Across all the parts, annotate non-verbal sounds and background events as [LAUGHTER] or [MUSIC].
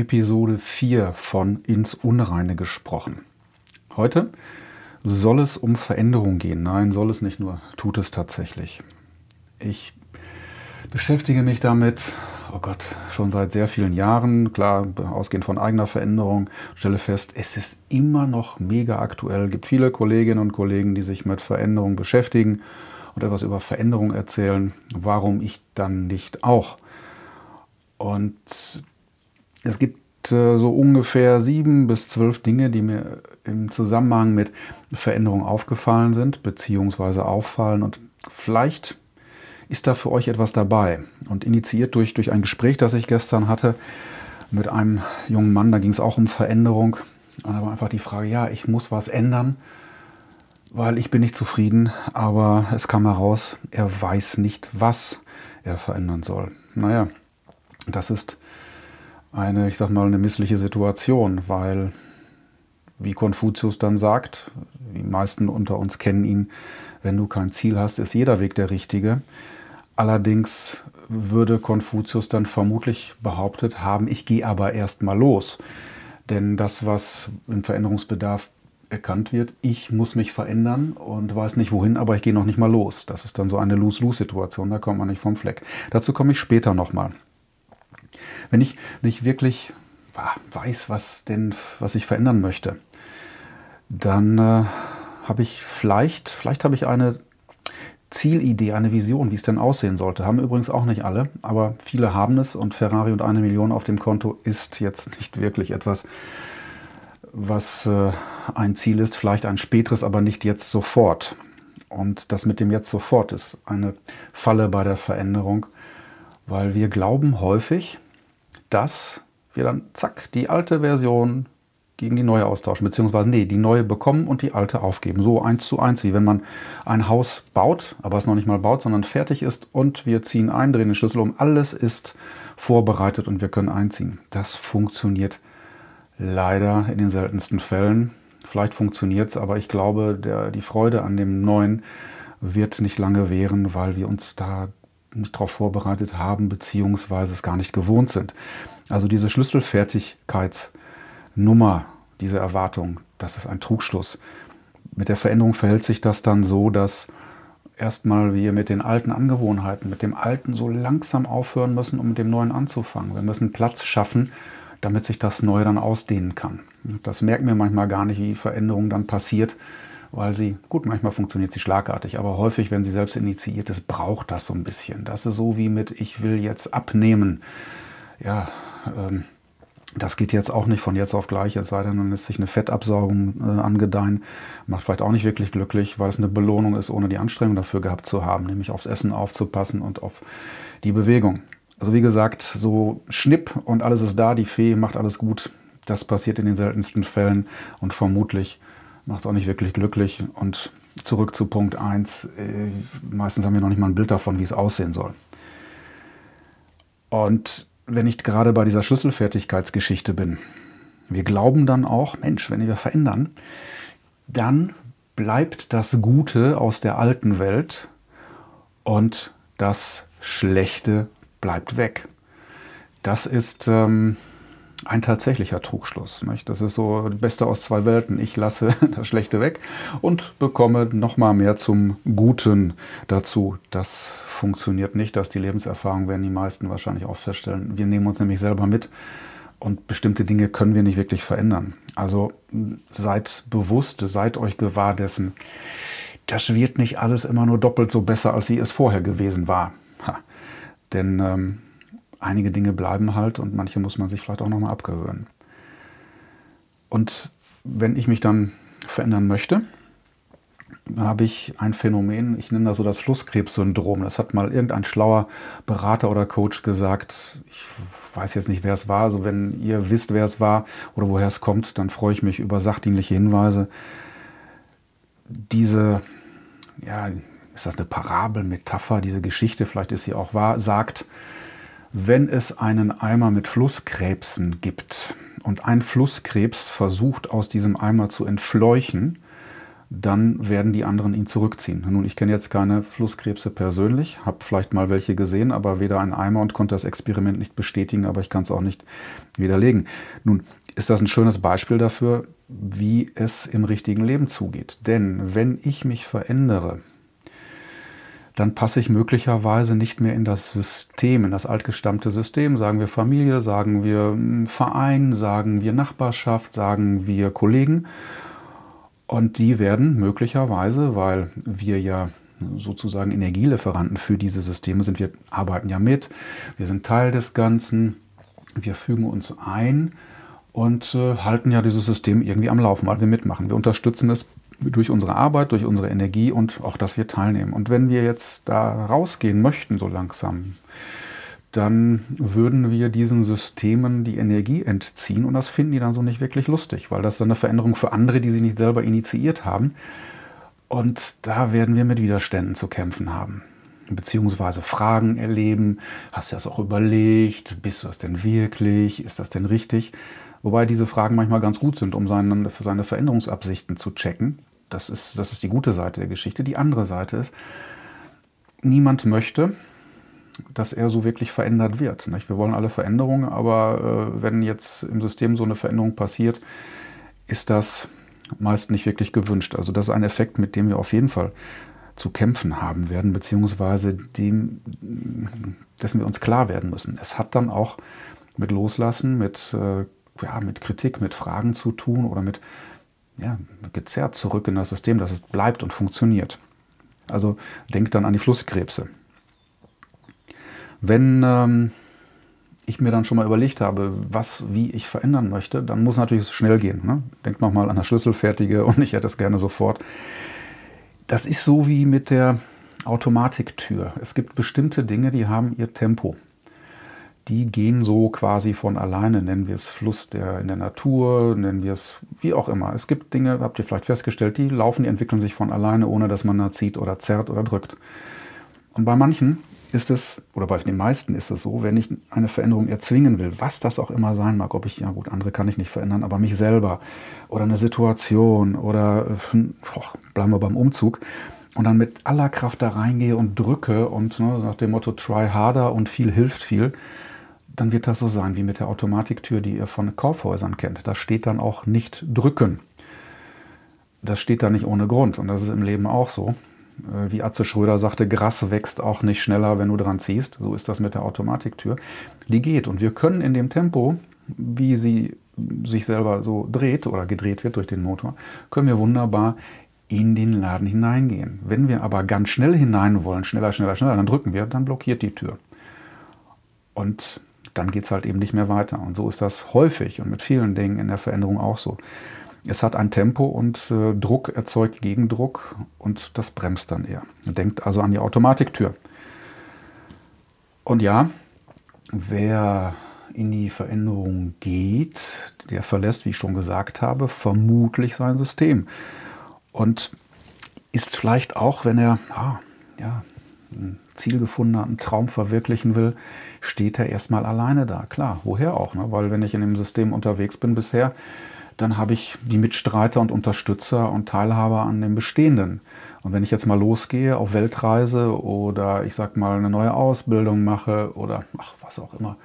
Episode 4 von Ins Unreine gesprochen. Heute soll es um Veränderung gehen. Nein, soll es nicht nur, tut es tatsächlich. Ich beschäftige mich damit, oh Gott, schon seit sehr vielen Jahren, klar, ausgehend von eigener Veränderung, stelle fest, es ist immer noch mega aktuell. Es gibt viele Kolleginnen und Kollegen, die sich mit Veränderung beschäftigen und etwas über Veränderung erzählen. Warum ich dann nicht auch? Und es gibt äh, so ungefähr sieben bis zwölf Dinge, die mir im Zusammenhang mit Veränderung aufgefallen sind, beziehungsweise auffallen. Und vielleicht ist da für euch etwas dabei. Und initiiert durch, durch ein Gespräch, das ich gestern hatte mit einem jungen Mann, da ging es auch um Veränderung. Und da war einfach die Frage, ja, ich muss was ändern, weil ich bin nicht zufrieden. Aber es kam heraus, er weiß nicht, was er verändern soll. Naja, das ist eine, ich sag mal, eine missliche Situation, weil, wie Konfuzius dann sagt, die meisten unter uns kennen ihn, wenn du kein Ziel hast, ist jeder Weg der richtige. Allerdings würde Konfuzius dann vermutlich behauptet haben, ich gehe aber erst mal los. Denn das, was im Veränderungsbedarf erkannt wird, ich muss mich verändern und weiß nicht wohin, aber ich gehe noch nicht mal los. Das ist dann so eine Lose-Lose-Situation, da kommt man nicht vom Fleck. Dazu komme ich später nochmal. Wenn ich nicht wirklich weiß, was denn, was ich verändern möchte, dann äh, habe ich vielleicht, vielleicht habe ich eine Zielidee, eine Vision, wie es denn aussehen sollte. Haben übrigens auch nicht alle, aber viele haben es und Ferrari und eine Million auf dem Konto ist jetzt nicht wirklich etwas, was äh, ein Ziel ist, vielleicht ein späteres, aber nicht jetzt sofort. Und das mit dem jetzt sofort ist eine Falle bei der Veränderung, weil wir glauben häufig, dass wir dann zack die alte Version gegen die neue austauschen, beziehungsweise nee, die neue bekommen und die alte aufgeben. So eins zu eins, wie wenn man ein Haus baut, aber es noch nicht mal baut, sondern fertig ist und wir ziehen ein, drehen den Schlüssel um, alles ist vorbereitet und wir können einziehen. Das funktioniert leider in den seltensten Fällen. Vielleicht funktioniert es, aber ich glaube, der, die Freude an dem Neuen wird nicht lange währen, weil wir uns da nicht darauf vorbereitet haben, beziehungsweise es gar nicht gewohnt sind. Also diese Schlüsselfertigkeitsnummer, diese Erwartung, das ist ein Trugschluss. Mit der Veränderung verhält sich das dann so, dass erstmal wir mit den alten Angewohnheiten, mit dem Alten so langsam aufhören müssen, um mit dem Neuen anzufangen. Wir müssen Platz schaffen, damit sich das Neue dann ausdehnen kann. Das merken wir manchmal gar nicht, wie Veränderung dann passiert, weil sie, gut, manchmal funktioniert sie schlagartig, aber häufig, wenn sie selbst initiiert ist, braucht das so ein bisschen. Das ist so wie mit, ich will jetzt abnehmen. Ja, ähm, das geht jetzt auch nicht von jetzt auf gleich, es sei denn, man lässt sich eine Fettabsaugung äh, angedeihen. Macht vielleicht auch nicht wirklich glücklich, weil es eine Belohnung ist, ohne die Anstrengung dafür gehabt zu haben, nämlich aufs Essen aufzupassen und auf die Bewegung. Also wie gesagt, so Schnipp und alles ist da, die Fee macht alles gut. Das passiert in den seltensten Fällen und vermutlich macht es auch nicht wirklich glücklich. Und zurück zu Punkt 1, äh, meistens haben wir noch nicht mal ein Bild davon, wie es aussehen soll. Und wenn ich gerade bei dieser Schlüsselfertigkeitsgeschichte bin, wir glauben dann auch, Mensch, wenn wir verändern, dann bleibt das Gute aus der alten Welt und das Schlechte bleibt weg. Das ist ähm, ein tatsächlicher Trugschluss. Nicht? Das ist so das Beste aus zwei Welten. Ich lasse [LAUGHS] das Schlechte weg und bekomme noch mal mehr zum Guten dazu. Das funktioniert nicht. Das ist die Lebenserfahrung, werden die meisten wahrscheinlich auch feststellen. Wir nehmen uns nämlich selber mit und bestimmte Dinge können wir nicht wirklich verändern. Also seid bewusst, seid euch gewahr dessen. Das wird nicht alles immer nur doppelt so besser, als sie es vorher gewesen war. Ha. Denn ähm, einige Dinge bleiben halt und manche muss man sich vielleicht auch nochmal abgewöhnen. Und wenn ich mich dann verändern möchte, habe ich ein Phänomen, ich nenne das so das Flusskrebssyndrom. Das hat mal irgendein schlauer Berater oder Coach gesagt. Ich weiß jetzt nicht, wer es war. Also wenn ihr wisst, wer es war oder woher es kommt, dann freue ich mich über sachdienliche Hinweise. Diese, ja, ist das eine Parabel, Metapher, diese Geschichte, vielleicht ist sie auch wahr, sagt, wenn es einen Eimer mit Flusskrebsen gibt und ein Flusskrebs versucht aus diesem Eimer zu entfleuchen, dann werden die anderen ihn zurückziehen. Nun, ich kenne jetzt keine Flusskrebse persönlich, habe vielleicht mal welche gesehen, aber weder ein Eimer und konnte das Experiment nicht bestätigen, aber ich kann es auch nicht widerlegen. Nun, ist das ein schönes Beispiel dafür, wie es im richtigen Leben zugeht. Denn wenn ich mich verändere, dann passe ich möglicherweise nicht mehr in das System, in das altgestammte System. Sagen wir Familie, sagen wir hm, Verein, sagen wir Nachbarschaft, sagen wir Kollegen und die werden möglicherweise, weil wir ja sozusagen Energielieferanten für diese Systeme sind, wir arbeiten ja mit, wir sind Teil des Ganzen, wir fügen uns ein und äh, halten ja dieses System irgendwie am Laufen, weil wir mitmachen. Wir unterstützen es durch unsere Arbeit, durch unsere Energie und auch, dass wir teilnehmen. Und wenn wir jetzt da rausgehen möchten, so langsam, dann würden wir diesen Systemen die Energie entziehen und das finden die dann so nicht wirklich lustig, weil das dann eine Veränderung für andere, die sie nicht selber initiiert haben. Und da werden wir mit Widerständen zu kämpfen haben. Beziehungsweise Fragen erleben. Hast du das auch überlegt? Bist du das denn wirklich? Ist das denn richtig? Wobei diese Fragen manchmal ganz gut sind, um seine, seine Veränderungsabsichten zu checken. Das ist, das ist die gute Seite der Geschichte. Die andere Seite ist, niemand möchte, dass er so wirklich verändert wird. Nicht? Wir wollen alle Veränderungen, aber äh, wenn jetzt im System so eine Veränderung passiert, ist das meist nicht wirklich gewünscht. Also das ist ein Effekt, mit dem wir auf jeden Fall zu kämpfen haben werden, beziehungsweise dem, dessen wir uns klar werden müssen. Es hat dann auch mit Loslassen, mit, äh, ja, mit Kritik, mit Fragen zu tun oder mit ja, gezerrt zurück in das System, dass es bleibt und funktioniert. Also denkt dann an die Flusskrebse. Wenn ähm, ich mir dann schon mal überlegt habe, was, wie ich verändern möchte, dann muss natürlich schnell gehen. Ne? Denkt nochmal an das Schlüsselfertige [LAUGHS] und ich hätte es gerne sofort. Das ist so wie mit der Automatiktür. Es gibt bestimmte Dinge, die haben ihr Tempo. Die gehen so quasi von alleine, nennen wir es Fluss der, in der Natur, nennen wir es wie auch immer. Es gibt Dinge, habt ihr vielleicht festgestellt, die laufen, die entwickeln sich von alleine, ohne dass man da zieht oder zerrt oder drückt. Und bei manchen ist es, oder bei den meisten ist es so, wenn ich eine Veränderung erzwingen will, was das auch immer sein mag, ob ich, ja gut, andere kann ich nicht verändern, aber mich selber oder eine Situation oder boah, bleiben wir beim Umzug und dann mit aller Kraft da reingehe und drücke und ne, nach dem Motto try harder und viel hilft viel, dann wird das so sein wie mit der Automatiktür, die ihr von Kaufhäusern kennt. Da steht dann auch nicht drücken. Das steht da nicht ohne Grund und das ist im Leben auch so. Äh, wie Atze Schröder sagte, Gras wächst auch nicht schneller, wenn du dran ziehst. So ist das mit der Automatiktür. Die geht und wir können in dem Tempo, wie sie sich selber so dreht oder gedreht wird durch den Motor, können wir wunderbar in den Laden hineingehen. Wenn wir aber ganz schnell hinein wollen, schneller, schneller, schneller, dann drücken wir, dann blockiert die Tür. Und dann geht es halt eben nicht mehr weiter. Und so ist das häufig und mit vielen Dingen in der Veränderung auch so. Es hat ein Tempo und äh, Druck erzeugt Gegendruck und das bremst dann eher. Denkt also an die Automatiktür. Und ja, wer in die Veränderung geht, der verlässt, wie ich schon gesagt habe, vermutlich sein System. Und ist vielleicht auch, wenn er ah, ja, ein Ziel gefunden hat, einen Traum verwirklichen will, steht er erstmal alleine da. Klar, woher auch? Ne? Weil wenn ich in dem System unterwegs bin bisher, dann habe ich die Mitstreiter und Unterstützer und Teilhaber an dem Bestehenden. Und wenn ich jetzt mal losgehe auf Weltreise oder ich sag mal eine neue Ausbildung mache oder ach, was auch immer,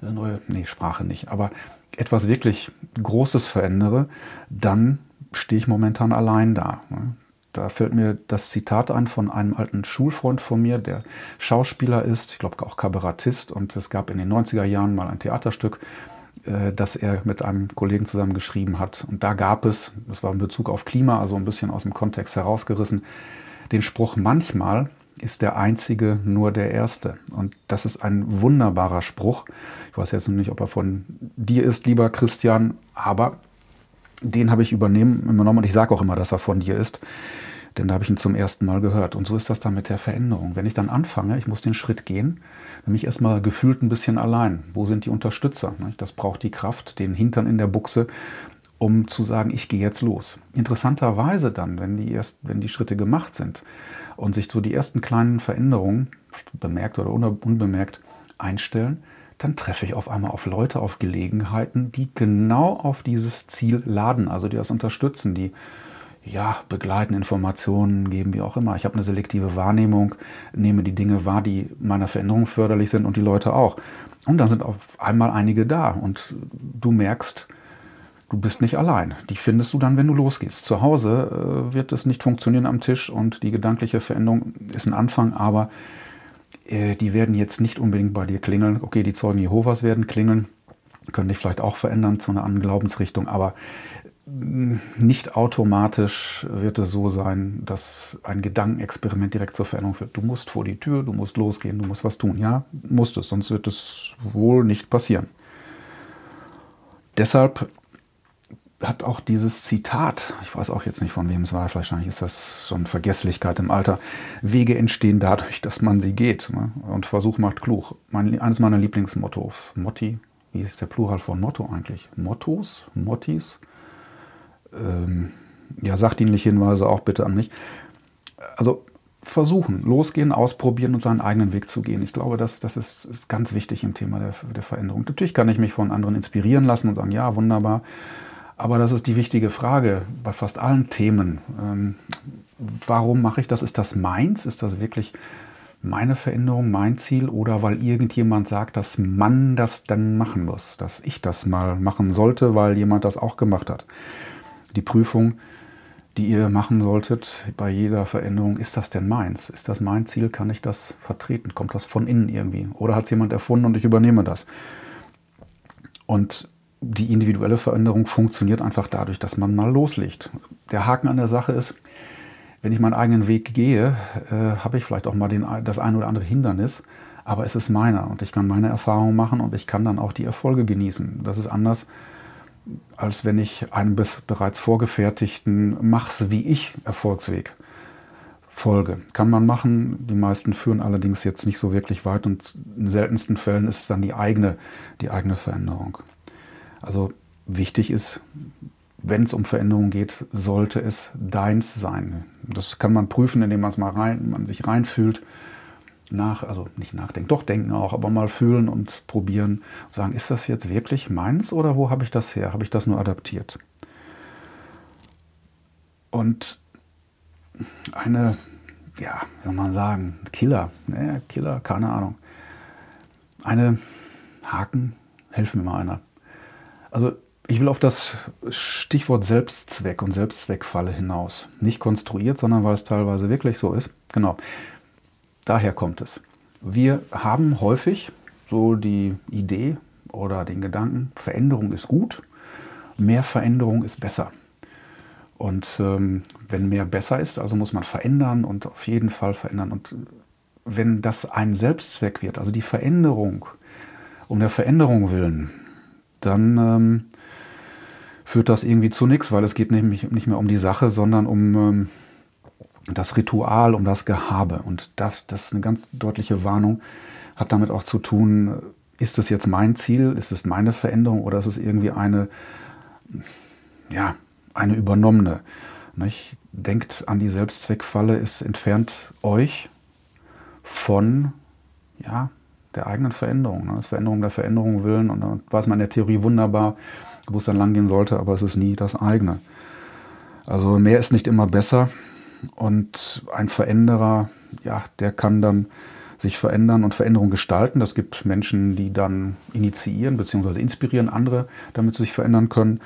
eine neue, nee, Sprache nicht, aber etwas wirklich Großes verändere, dann stehe ich momentan allein da. Ne? Da fällt mir das Zitat ein von einem alten Schulfreund von mir, der Schauspieler ist, ich glaube auch Kabarettist. Und es gab in den 90er Jahren mal ein Theaterstück, äh, das er mit einem Kollegen zusammen geschrieben hat. Und da gab es, das war in Bezug auf Klima, also ein bisschen aus dem Kontext herausgerissen, den Spruch, manchmal ist der Einzige nur der Erste. Und das ist ein wunderbarer Spruch. Ich weiß jetzt noch nicht, ob er von dir ist, lieber Christian, aber den habe ich übernehmen, übernommen und ich sage auch immer, dass er von dir ist. Denn da habe ich ihn zum ersten Mal gehört. Und so ist das dann mit der Veränderung. Wenn ich dann anfange, ich muss den Schritt gehen, nämlich erstmal gefühlt ein bisschen allein. Wo sind die Unterstützer? Das braucht die Kraft, den Hintern in der Buchse, um zu sagen, ich gehe jetzt los. Interessanterweise dann, wenn die, erst, wenn die Schritte gemacht sind und sich so die ersten kleinen Veränderungen, bemerkt oder unbemerkt, einstellen, dann treffe ich auf einmal auf Leute, auf Gelegenheiten, die genau auf dieses Ziel laden, also die das unterstützen, die ja, begleiten, Informationen geben, wie auch immer. Ich habe eine selektive Wahrnehmung, nehme die Dinge wahr, die meiner Veränderung förderlich sind und die Leute auch. Und dann sind auf einmal einige da und du merkst, du bist nicht allein. Die findest du dann, wenn du losgehst. Zu Hause äh, wird es nicht funktionieren am Tisch und die gedankliche Veränderung ist ein Anfang, aber die werden jetzt nicht unbedingt bei dir klingeln. Okay, die Zeugen Jehovas werden klingeln, können dich vielleicht auch verändern zu einer anderen Glaubensrichtung, aber nicht automatisch wird es so sein, dass ein Gedankenexperiment direkt zur Veränderung führt. Du musst vor die Tür, du musst losgehen, du musst was tun. Ja, musst es, sonst wird es wohl nicht passieren. Deshalb hat auch dieses Zitat, ich weiß auch jetzt nicht von wem es war, wahrscheinlich ist das schon Vergesslichkeit im Alter, Wege entstehen dadurch, dass man sie geht. Ne? Und Versuch macht klug. Mein, eines meiner Lieblingsmottos. Motti, wie ist der Plural von Motto eigentlich? Mottos? Mottis? ähm, ja, sachdienliche Hinweise auch bitte an mich. Also versuchen, losgehen, ausprobieren und seinen eigenen Weg zu gehen. Ich glaube, das, das ist, ist ganz wichtig im Thema der, der Veränderung. Natürlich kann ich mich von anderen inspirieren lassen und sagen, ja, wunderbar. Aber das ist die wichtige Frage bei fast allen Themen. Ähm, warum mache ich das? Ist das meins? Ist das wirklich meine Veränderung, mein Ziel? Oder weil irgendjemand sagt, dass man das dann machen muss, dass ich das mal machen sollte, weil jemand das auch gemacht hat? die Prüfung, die ihr machen solltet bei jeder Veränderung, ist das denn meins? Ist das mein Ziel? Kann ich das vertreten? Kommt das von innen irgendwie? Oder hat es jemand erfunden und ich übernehme das? Und die individuelle Veränderung funktioniert einfach dadurch, dass man mal loslegt. Der Haken an der Sache ist, wenn ich meinen eigenen Weg gehe, äh, habe ich vielleicht auch mal den, das ein oder andere Hindernis, aber es ist meiner und ich kann meine Erfahrungen machen und ich kann dann auch die Erfolge genießen. Das ist anders, als wenn ich einem bereits vorgefertigten Mach's wie ich Erfolgsweg folge. Kann man machen, die meisten führen allerdings jetzt nicht so wirklich weit und in seltensten Fällen ist es dann die eigene, die eigene Veränderung. Also wichtig ist, wenn es um Veränderung geht, sollte es deins sein. Das kann man prüfen, indem man es mal rein, man sich reinfühlt nach, also nicht nachdenken, doch denken auch, aber mal fühlen und probieren, sagen, ist das jetzt wirklich meins oder wo habe ich das her? Habe ich das nur adaptiert? Und eine, ja, wie soll man sagen, Killer, ne, Killer, keine Ahnung. Eine Haken, helf mir mal einer. Also ich will auf das Stichwort Selbstzweck und Selbstzweckfalle hinaus. Nicht konstruiert, sondern weil es teilweise wirklich so ist. Genau. Daher kommt es. Wir haben häufig so die Idee oder den Gedanken, Veränderung ist gut, mehr Veränderung ist besser. Und ähm, wenn mehr besser ist, also muss man verändern und auf jeden Fall verändern. Und wenn das ein Selbstzweck wird, also die Veränderung um der Veränderung willen, dann ähm, führt das irgendwie zu nichts, weil es geht nämlich nicht mehr um die Sache, sondern um ähm, das Ritual, um das Gehabe. Und das, das ist eine ganz deutliche Warnung, hat damit auch zu tun, ist es jetzt mein Ziel, ist es meine Veränderung oder ist es irgendwie eine, ja, eine übernommene. Nicht? Denkt an die Selbstzweckfalle, es entfernt euch von ja, der eigenen Veränderung. Ne? Das Veränderung der Veränderung willen und dann weiß man in der Theorie wunderbar, wo es dann langgehen sollte, aber es ist nie das eigene. Also mehr ist nicht immer besser. Und ein Veränderer, ja, der kann dann sich verändern und Veränderung gestalten. Das gibt Menschen, die dann initiieren bzw. inspirieren andere, damit sie sich verändern können.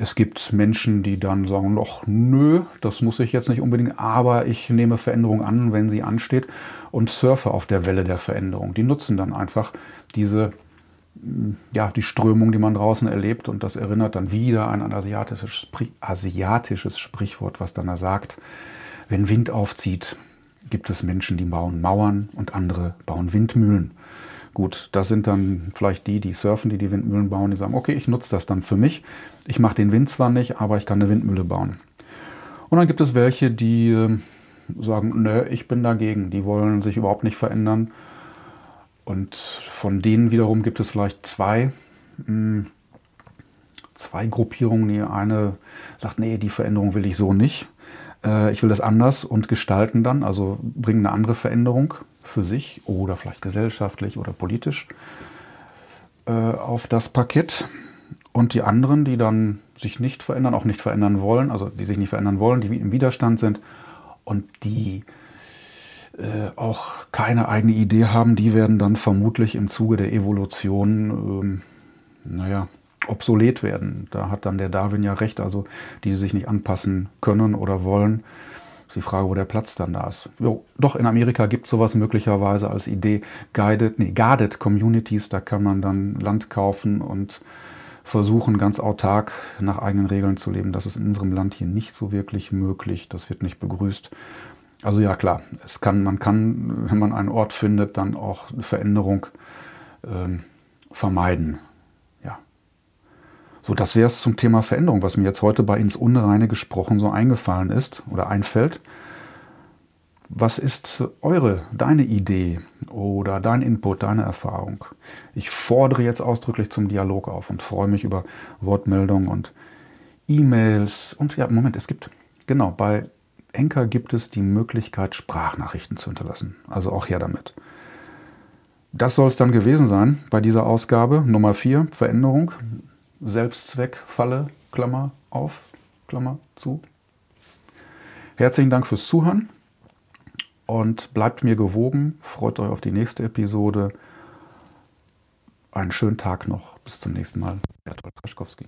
Es gibt Menschen, die dann sagen, doch, nö, das muss ich jetzt nicht unbedingt, aber ich nehme Veränderung an, wenn sie ansteht und surfe auf der Welle der Veränderung. Die nutzen dann einfach diese, ja, die Strömung, die man draußen erlebt und das erinnert dann wieder an ein asiatisches, asiatisches Sprichwort, was dann da sagt, wenn Wind aufzieht, gibt es Menschen, die bauen Mauern und andere bauen Windmühlen. Gut, das sind dann vielleicht die, die surfen, die die Windmühlen bauen, die sagen, okay, ich nutze das dann für mich. Ich mache den Wind zwar nicht, aber ich kann eine Windmühle bauen. Und dann gibt es welche, die ähm, sagen, nö, ich bin dagegen. Die wollen sich überhaupt nicht verändern. Und von denen wiederum gibt es vielleicht zwei, hm, zwei Gruppierungen. Die eine sagt, nee, die Veränderung will ich so nicht äh, ich will das anders und gestalten dann, also bringen eine andere Veränderung für sich oder vielleicht gesellschaftlich oder politisch äh, auf das Parkett. Und die anderen, die dann sich nicht verändern, auch nicht verändern wollen, also die sich nicht verändern wollen, die im Widerstand sind und die äh, auch keine eigene Idee haben, die werden dann vermutlich im Zuge der Evolution, ähm, naja, obsolet werden. Da hat dann der Darwin ja recht, also die sich nicht anpassen können oder wollen. Ist die Frage, wo der Platz dann da ist. Jo, doch, in Amerika gibt es sowas möglicherweise als Idee. Guided, nee, Guarded Communities, da kann man dann Land kaufen und versuchen, ganz autark nach eigenen Regeln zu leben. Das ist in unserem Land hier nicht so wirklich möglich. Das wird nicht begrüßt. Also ja, klar, es kann, man kann, wenn man einen Ort findet, dann auch Veränderung ähm, vermeiden. So, das wäre es zum Thema Veränderung, was mir jetzt heute bei ins Unreine gesprochen so eingefallen ist oder einfällt. Was ist eure, deine Idee oder dein Input, deine Erfahrung? Ich fordere jetzt ausdrücklich zum Dialog auf und freue mich über Wortmeldungen und E-Mails. Und ja, Moment, es gibt, genau, bei Enker gibt es die Möglichkeit, Sprachnachrichten zu hinterlassen. Also auch her damit. Das soll es dann gewesen sein bei dieser Ausgabe. Nummer 4, Veränderung. Selbstzweck, Falle, Klammer auf, Klammer zu. Herzlichen Dank fürs Zuhören und bleibt mir gewogen. Freut euch auf die nächste Episode. Einen schönen Tag noch. Bis zum nächsten Mal. Bertolt Kraschkowski.